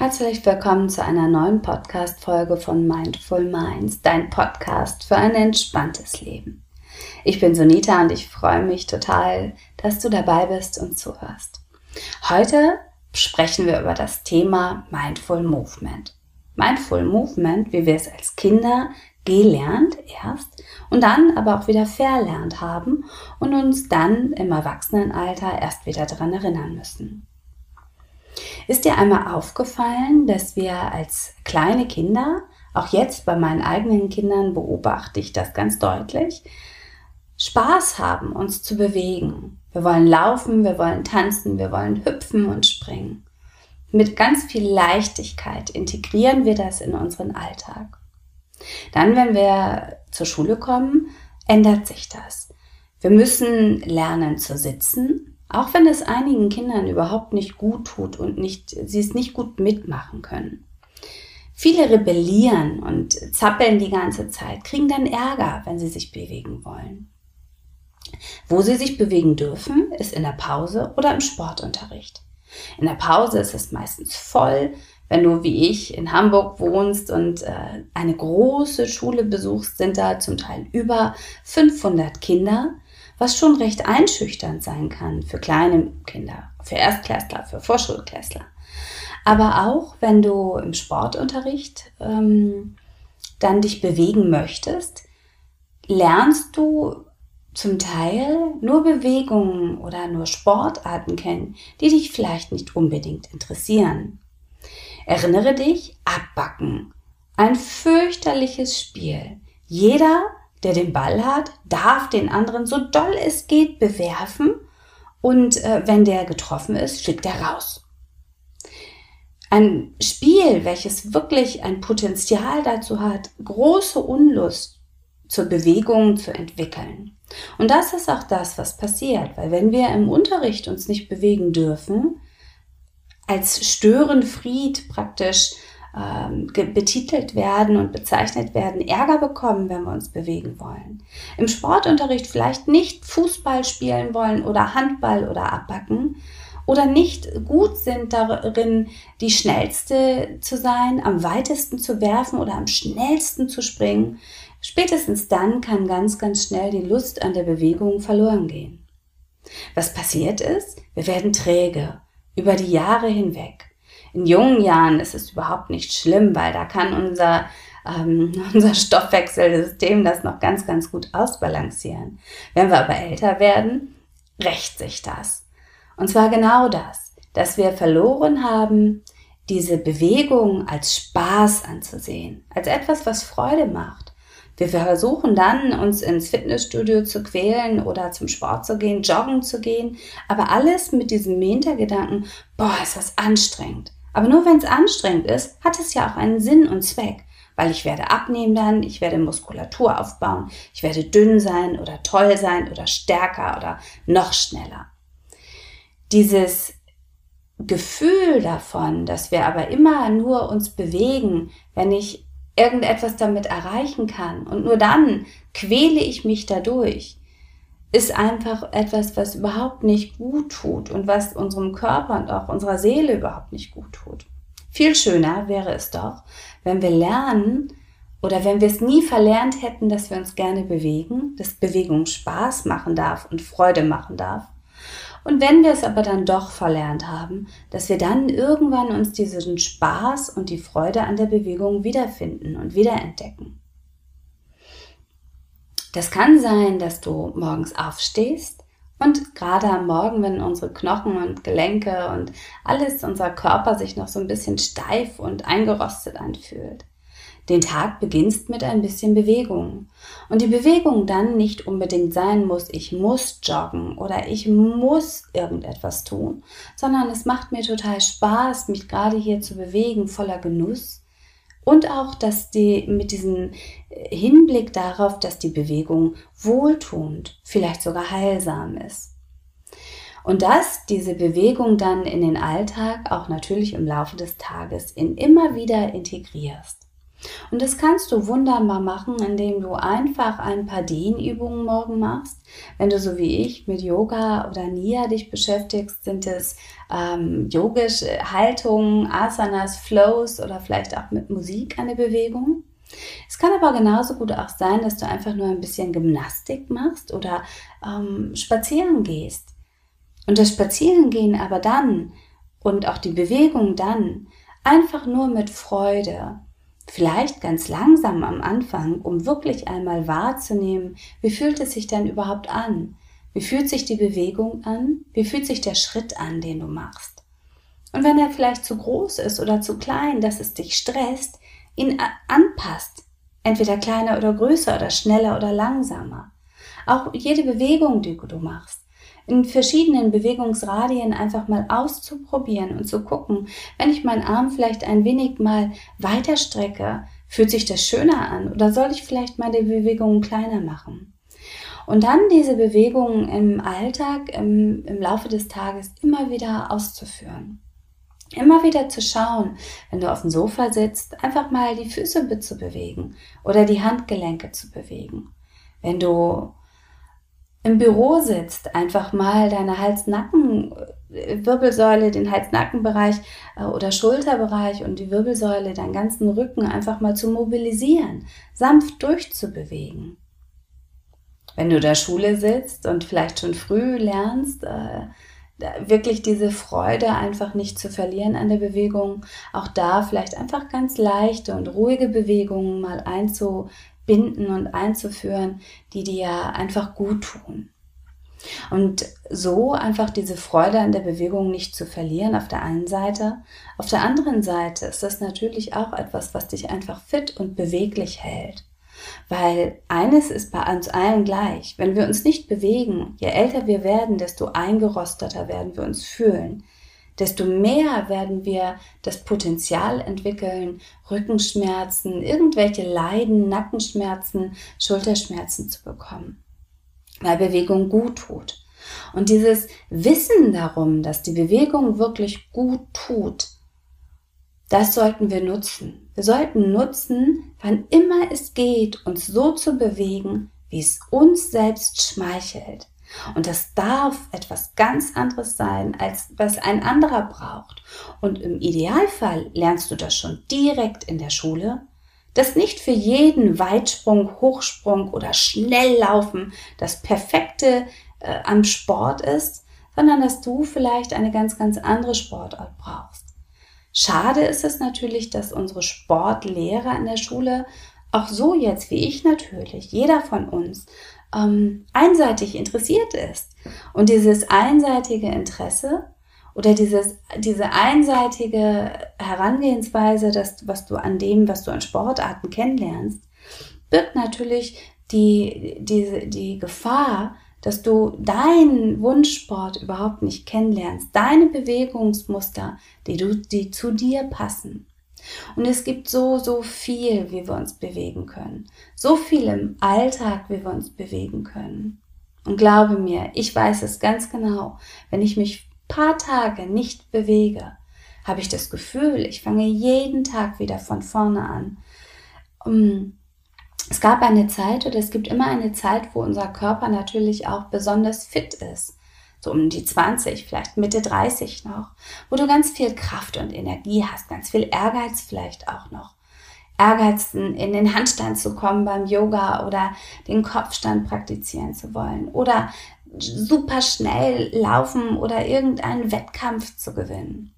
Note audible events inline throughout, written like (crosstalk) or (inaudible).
Herzlich willkommen zu einer neuen Podcast-Folge von Mindful Minds, dein Podcast für ein entspanntes Leben. Ich bin Sonita und ich freue mich total, dass du dabei bist und zuhörst. Heute sprechen wir über das Thema Mindful Movement. Mindful Movement, wie wir es als Kinder gelernt erst und dann aber auch wieder verlernt haben und uns dann im Erwachsenenalter erst wieder daran erinnern müssen. Ist dir einmal aufgefallen, dass wir als kleine Kinder, auch jetzt bei meinen eigenen Kindern beobachte ich das ganz deutlich, Spaß haben, uns zu bewegen. Wir wollen laufen, wir wollen tanzen, wir wollen hüpfen und springen. Mit ganz viel Leichtigkeit integrieren wir das in unseren Alltag. Dann, wenn wir zur Schule kommen, ändert sich das. Wir müssen lernen zu sitzen, auch wenn es einigen Kindern überhaupt nicht gut tut und nicht, sie es nicht gut mitmachen können. Viele rebellieren und zappeln die ganze Zeit, kriegen dann Ärger, wenn sie sich bewegen wollen. Wo sie sich bewegen dürfen, ist in der Pause oder im Sportunterricht. In der Pause ist es meistens voll. Wenn du wie ich in Hamburg wohnst und äh, eine große Schule besuchst, sind da zum Teil über 500 Kinder was schon recht einschüchternd sein kann für kleine Kinder, für Erstklässler, für Vorschulklässler. Aber auch wenn du im Sportunterricht ähm, dann dich bewegen möchtest, lernst du zum Teil nur Bewegungen oder nur Sportarten kennen, die dich vielleicht nicht unbedingt interessieren. Erinnere dich, abbacken. Ein fürchterliches Spiel. Jeder der den Ball hat, darf den anderen so doll es geht bewerfen und äh, wenn der getroffen ist, fliegt er raus. Ein Spiel, welches wirklich ein Potenzial dazu hat, große Unlust zur Bewegung zu entwickeln. Und das ist auch das, was passiert, weil wenn wir im Unterricht uns nicht bewegen dürfen, als Störenfried praktisch betitelt werden und bezeichnet werden, Ärger bekommen, wenn wir uns bewegen wollen. Im Sportunterricht vielleicht nicht Fußball spielen wollen oder Handball oder abbacken oder nicht gut sind darin, die schnellste zu sein, am weitesten zu werfen oder am schnellsten zu springen. Spätestens dann kann ganz, ganz schnell die Lust an der Bewegung verloren gehen. Was passiert ist, wir werden träge über die Jahre hinweg. In jungen Jahren ist es überhaupt nicht schlimm, weil da kann unser, ähm, (laughs) unser Stoffwechselsystem das noch ganz, ganz gut ausbalancieren. Wenn wir aber älter werden, rächt sich das. Und zwar genau das, dass wir verloren haben, diese Bewegung als Spaß anzusehen, als etwas, was Freude macht. Wir versuchen dann, uns ins Fitnessstudio zu quälen oder zum Sport zu gehen, joggen zu gehen, aber alles mit diesem Hintergedanken, boah, ist das anstrengend. Aber nur wenn es anstrengend ist, hat es ja auch einen Sinn und Zweck, weil ich werde abnehmen dann, ich werde Muskulatur aufbauen, ich werde dünn sein oder toll sein oder stärker oder noch schneller. Dieses Gefühl davon, dass wir aber immer nur uns bewegen, wenn ich irgendetwas damit erreichen kann und nur dann quäle ich mich dadurch, ist einfach etwas, was überhaupt nicht gut tut und was unserem Körper und auch unserer Seele überhaupt nicht gut tut. Viel schöner wäre es doch, wenn wir lernen oder wenn wir es nie verlernt hätten, dass wir uns gerne bewegen, dass Bewegung Spaß machen darf und Freude machen darf. Und wenn wir es aber dann doch verlernt haben, dass wir dann irgendwann uns diesen Spaß und die Freude an der Bewegung wiederfinden und wiederentdecken. Das kann sein, dass du morgens aufstehst und gerade am Morgen, wenn unsere Knochen und Gelenke und alles, unser Körper sich noch so ein bisschen steif und eingerostet anfühlt. Den Tag beginnst mit ein bisschen Bewegung. Und die Bewegung dann nicht unbedingt sein muss, ich muss joggen oder ich muss irgendetwas tun, sondern es macht mir total Spaß, mich gerade hier zu bewegen, voller Genuss und auch, dass die mit diesem Hinblick darauf, dass die Bewegung wohltuend, vielleicht sogar heilsam ist. Und dass diese Bewegung dann in den Alltag auch natürlich im Laufe des Tages in immer wieder integrierst. Und das kannst du wunderbar machen, indem du einfach ein paar Dehnübungen morgen machst. Wenn du so wie ich mit Yoga oder Nia dich beschäftigst, sind es ähm, yogische Haltungen, Asanas, Flows oder vielleicht auch mit Musik eine Bewegung. Es kann aber genauso gut auch sein, dass du einfach nur ein bisschen Gymnastik machst oder ähm, spazieren gehst. Und das Spazierengehen aber dann und auch die Bewegung dann einfach nur mit Freude, Vielleicht ganz langsam am Anfang, um wirklich einmal wahrzunehmen, wie fühlt es sich denn überhaupt an? Wie fühlt sich die Bewegung an? Wie fühlt sich der Schritt an, den du machst? Und wenn er vielleicht zu groß ist oder zu klein, dass es dich stresst, ihn anpasst. Entweder kleiner oder größer oder schneller oder langsamer. Auch jede Bewegung, die du machst in verschiedenen Bewegungsradien einfach mal auszuprobieren und zu gucken, wenn ich meinen Arm vielleicht ein wenig mal weiter strecke, fühlt sich das schöner an oder soll ich vielleicht mal die Bewegungen kleiner machen? Und dann diese Bewegungen im Alltag, im, im Laufe des Tages immer wieder auszuführen. Immer wieder zu schauen, wenn du auf dem Sofa sitzt, einfach mal die Füße zu bewegen oder die Handgelenke zu bewegen. Wenn du im Büro sitzt, einfach mal deine Hals-Nacken-Wirbelsäule, den Hals-Nacken-Bereich äh, oder Schulterbereich und die Wirbelsäule, deinen ganzen Rücken einfach mal zu mobilisieren, sanft durchzubewegen. Wenn du in der Schule sitzt und vielleicht schon früh lernst, äh, wirklich diese Freude einfach nicht zu verlieren an der Bewegung, auch da vielleicht einfach ganz leichte und ruhige Bewegungen mal einzu, binden und einzuführen, die dir einfach gut tun. Und so einfach diese Freude an der Bewegung nicht zu verlieren auf der einen Seite. Auf der anderen Seite ist das natürlich auch etwas, was dich einfach fit und beweglich hält. Weil eines ist bei uns allen gleich. Wenn wir uns nicht bewegen, je älter wir werden, desto eingerosteter werden wir uns fühlen desto mehr werden wir das Potenzial entwickeln, Rückenschmerzen, irgendwelche Leiden, Nackenschmerzen, Schulterschmerzen zu bekommen, weil Bewegung gut tut. Und dieses Wissen darum, dass die Bewegung wirklich gut tut, das sollten wir nutzen. Wir sollten nutzen, wann immer es geht, uns so zu bewegen, wie es uns selbst schmeichelt. Und das darf etwas ganz anderes sein, als was ein anderer braucht. Und im Idealfall lernst du das schon direkt in der Schule, dass nicht für jeden Weitsprung, Hochsprung oder Schnelllaufen das Perfekte äh, am Sport ist, sondern dass du vielleicht eine ganz, ganz andere Sportart brauchst. Schade ist es natürlich, dass unsere Sportlehrer in der Schule auch so jetzt wie ich natürlich, jeder von uns, ähm, einseitig interessiert ist. Und dieses einseitige Interesse oder dieses, diese einseitige Herangehensweise, das, was du an dem, was du an Sportarten kennenlernst, birgt natürlich die, die, die Gefahr, dass du deinen Wunschsport überhaupt nicht kennenlernst, deine Bewegungsmuster, die, du, die zu dir passen. Und es gibt so, so viel, wie wir uns bewegen können. So viel im Alltag, wie wir uns bewegen können. Und glaube mir, ich weiß es ganz genau, wenn ich mich paar Tage nicht bewege, habe ich das Gefühl, ich fange jeden Tag wieder von vorne an. Es gab eine Zeit oder es gibt immer eine Zeit, wo unser Körper natürlich auch besonders fit ist so um die 20, vielleicht Mitte 30 noch, wo du ganz viel Kraft und Energie hast, ganz viel Ehrgeiz vielleicht auch noch. Ehrgeiz, in den Handstand zu kommen beim Yoga oder den Kopfstand praktizieren zu wollen oder super schnell laufen oder irgendeinen Wettkampf zu gewinnen.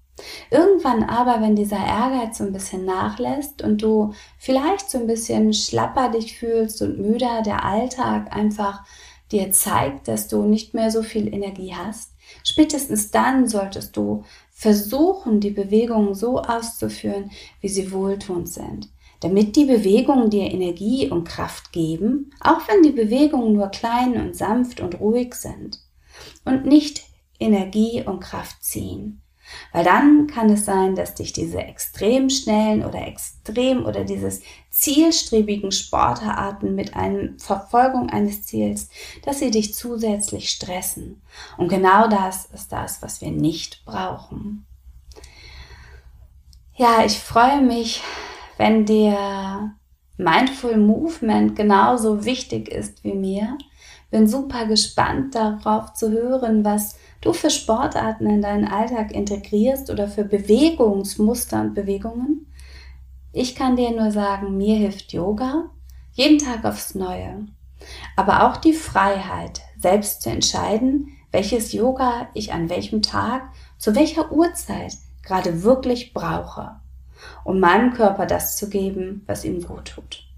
Irgendwann aber, wenn dieser Ehrgeiz so ein bisschen nachlässt und du vielleicht so ein bisschen schlapper dich fühlst und müder, der Alltag einfach dir zeigt, dass du nicht mehr so viel Energie hast, spätestens dann solltest du versuchen, die Bewegungen so auszuführen, wie sie wohltuend sind, damit die Bewegungen dir Energie und Kraft geben, auch wenn die Bewegungen nur klein und sanft und ruhig sind und nicht Energie und Kraft ziehen. Weil dann kann es sein, dass dich diese extrem schnellen oder extrem oder dieses zielstrebigen Sportarten mit einer Verfolgung eines Ziels, dass sie dich zusätzlich stressen. Und genau das ist das, was wir nicht brauchen. Ja, ich freue mich, wenn dir Mindful Movement genauso wichtig ist wie mir. Bin super gespannt darauf zu hören, was du für Sportarten in deinen Alltag integrierst oder für Bewegungsmuster und Bewegungen. Ich kann dir nur sagen, mir hilft Yoga jeden Tag aufs Neue. Aber auch die Freiheit, selbst zu entscheiden, welches Yoga ich an welchem Tag, zu welcher Uhrzeit gerade wirklich brauche, um meinem Körper das zu geben, was ihm gut tut.